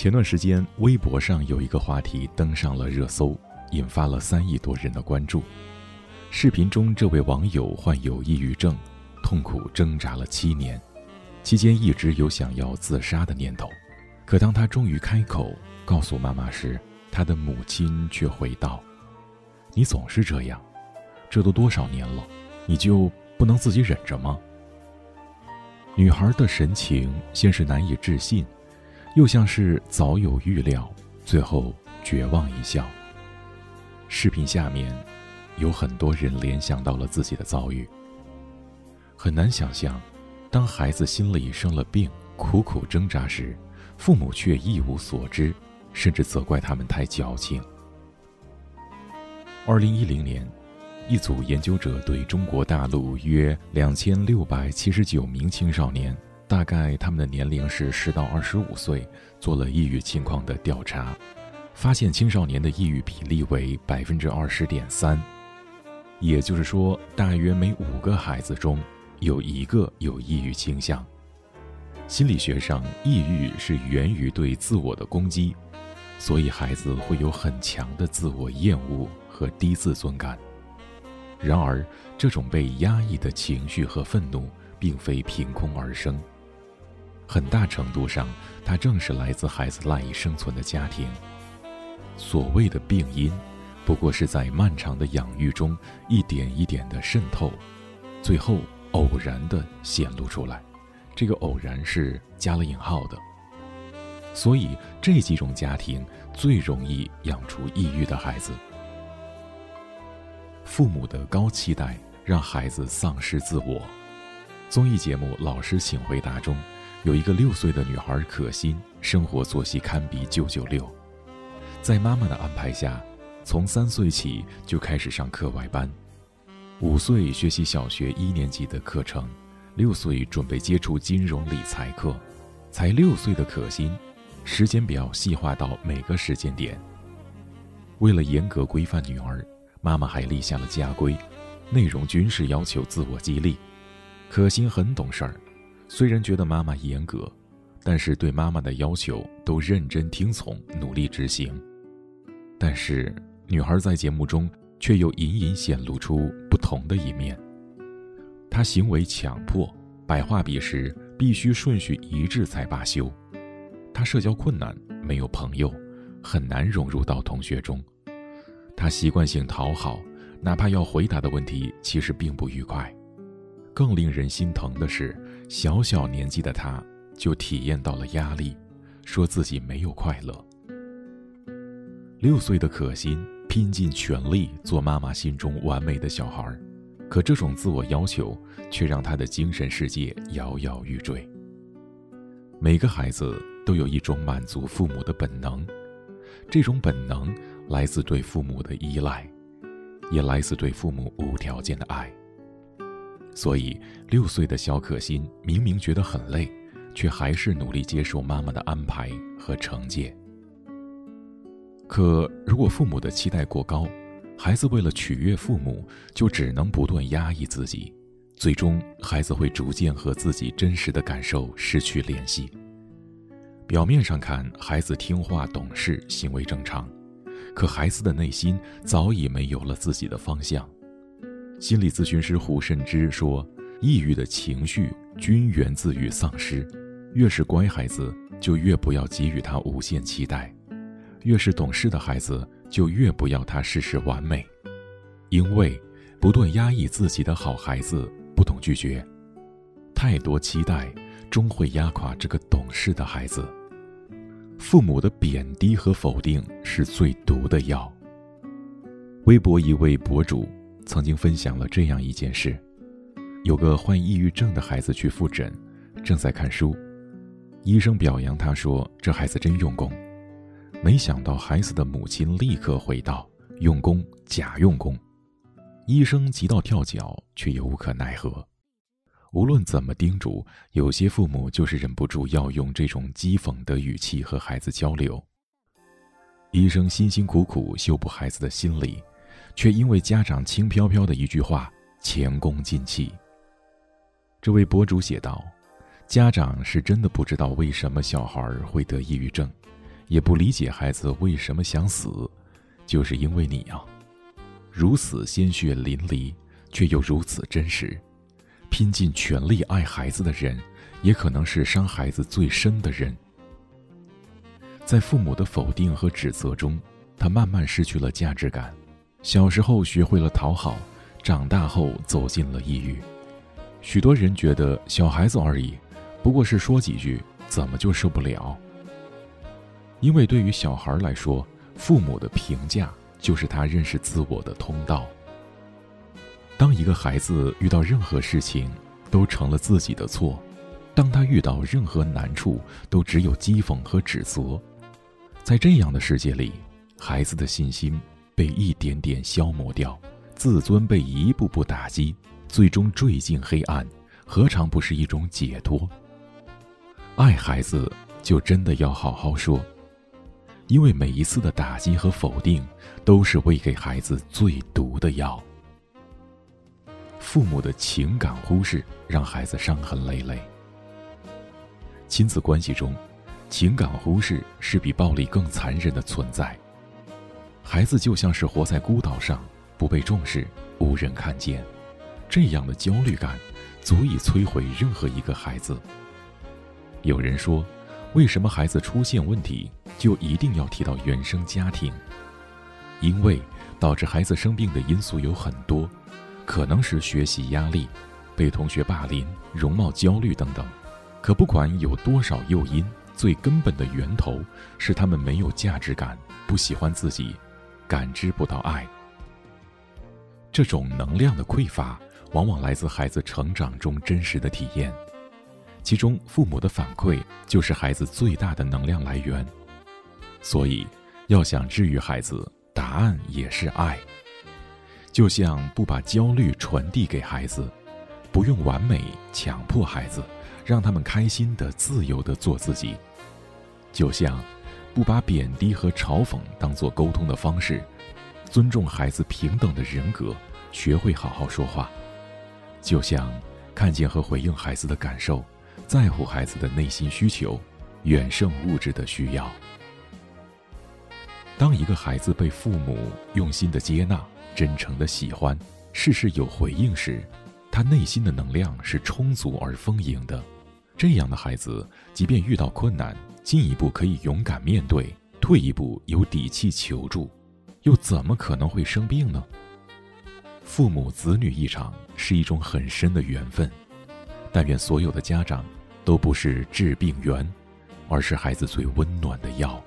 前段时间，微博上有一个话题登上了热搜，引发了三亿多人的关注。视频中，这位网友患有抑郁症，痛苦挣扎了七年，期间一直有想要自杀的念头。可当他终于开口告诉妈妈时，他的母亲却回道：“你总是这样，这都多少年了，你就不能自己忍着吗？”女孩的神情先是难以置信。又像是早有预料，最后绝望一笑。视频下面，有很多人联想到了自己的遭遇。很难想象，当孩子心里生了病，苦苦挣扎时，父母却一无所知，甚至责怪他们太矫情。二零一零年，一组研究者对中国大陆约两千六百七十九名青少年。大概他们的年龄是十到二十五岁，做了抑郁情况的调查，发现青少年的抑郁比例为百分之二十点三，也就是说，大约每五个孩子中有一个有抑郁倾向。心理学上，抑郁是源于对自我的攻击，所以孩子会有很强的自我厌恶和低自尊感。然而，这种被压抑的情绪和愤怒并非凭空而生。很大程度上，它正是来自孩子赖以生存的家庭。所谓的病因，不过是在漫长的养育中一点一点的渗透，最后偶然的显露出来。这个偶然是加了引号的。所以这几种家庭最容易养出抑郁的孩子。父母的高期待让孩子丧失自我。综艺节目《老师请回答》中。有一个六岁的女孩可心，生活作息堪比九九六，在妈妈的安排下，从三岁起就开始上课外班，五岁学习小学一年级的课程，六岁准备接触金融理财课，才六岁的可心，时间表细化到每个时间点。为了严格规范女儿，妈妈还立下了家规，内容均是要求自我激励。可心很懂事儿。虽然觉得妈妈严格，但是对妈妈的要求都认真听从，努力执行。但是女孩在节目中却又隐隐显露出不同的一面。她行为强迫，摆画笔时必须顺序一致才罢休。她社交困难，没有朋友，很难融入到同学中。她习惯性讨好，哪怕要回答的问题其实并不愉快。更令人心疼的是。小小年纪的他，就体验到了压力，说自己没有快乐。六岁的可心拼尽全力做妈妈心中完美的小孩，可这种自我要求却让他的精神世界摇摇欲坠。每个孩子都有一种满足父母的本能，这种本能来自对父母的依赖，也来自对父母无条件的爱。所以，六岁的小可心明明觉得很累，却还是努力接受妈妈的安排和惩戒。可如果父母的期待过高，孩子为了取悦父母，就只能不断压抑自己，最终孩子会逐渐和自己真实的感受失去联系。表面上看，孩子听话懂事，行为正常，可孩子的内心早已没有了自己的方向。心理咨询师胡慎之说：“抑郁的情绪均源自于丧失，越是乖孩子，就越不要给予他无限期待；越是懂事的孩子，就越不要他事事完美。因为不断压抑自己的好孩子不懂拒绝，太多期待终会压垮这个懂事的孩子。父母的贬低和否定是最毒的药。”微博一位博主。曾经分享了这样一件事：有个患抑郁症的孩子去复诊，正在看书，医生表扬他说：“这孩子真用功。”没想到孩子的母亲立刻回道：“用功假用功。”医生急到跳脚，却也无可奈何。无论怎么叮嘱，有些父母就是忍不住要用这种讥讽的语气和孩子交流。医生辛辛苦苦修补孩子的心理。却因为家长轻飘飘的一句话，前功尽弃。这位博主写道：“家长是真的不知道为什么小孩会得抑郁症，也不理解孩子为什么想死，就是因为你啊，如此鲜血淋漓，却又如此真实，拼尽全力爱孩子的人，也可能是伤孩子最深的人。在父母的否定和指责中，他慢慢失去了价值感。小时候学会了讨好，长大后走进了抑郁。许多人觉得小孩子而已，不过是说几句，怎么就受不了？因为对于小孩来说，父母的评价就是他认识自我的通道。当一个孩子遇到任何事情都成了自己的错，当他遇到任何难处都只有讥讽和指责。在这样的世界里，孩子的信心被一点点消磨掉，自尊被一步步打击，最终坠进黑暗，何尝不是一种解脱？爱孩子就真的要好好说，因为每一次的打击和否定，都是喂给孩子最毒的药。父母的情感忽视，让孩子伤痕累累。亲子关系中。情感忽视是比暴力更残忍的存在。孩子就像是活在孤岛上，不被重视，无人看见，这样的焦虑感足以摧毁任何一个孩子。有人说，为什么孩子出现问题就一定要提到原生家庭？因为导致孩子生病的因素有很多，可能是学习压力、被同学霸凌、容貌焦虑等等。可不管有多少诱因。最根本的源头是他们没有价值感，不喜欢自己，感知不到爱。这种能量的匮乏，往往来自孩子成长中真实的体验，其中父母的反馈就是孩子最大的能量来源。所以，要想治愈孩子，答案也是爱。就像不把焦虑传递给孩子，不用完美强迫孩子，让他们开心的、自由的做自己。就像不把贬低和嘲讽当做沟通的方式，尊重孩子平等的人格，学会好好说话。就像看见和回应孩子的感受，在乎孩子的内心需求，远胜物质的需要。当一个孩子被父母用心的接纳、真诚的喜欢、事事有回应时，他内心的能量是充足而丰盈的。这样的孩子，即便遇到困难，进一步可以勇敢面对，退一步有底气求助，又怎么可能会生病呢？父母子女一场是一种很深的缘分，但愿所有的家长都不是治病源，而是孩子最温暖的药。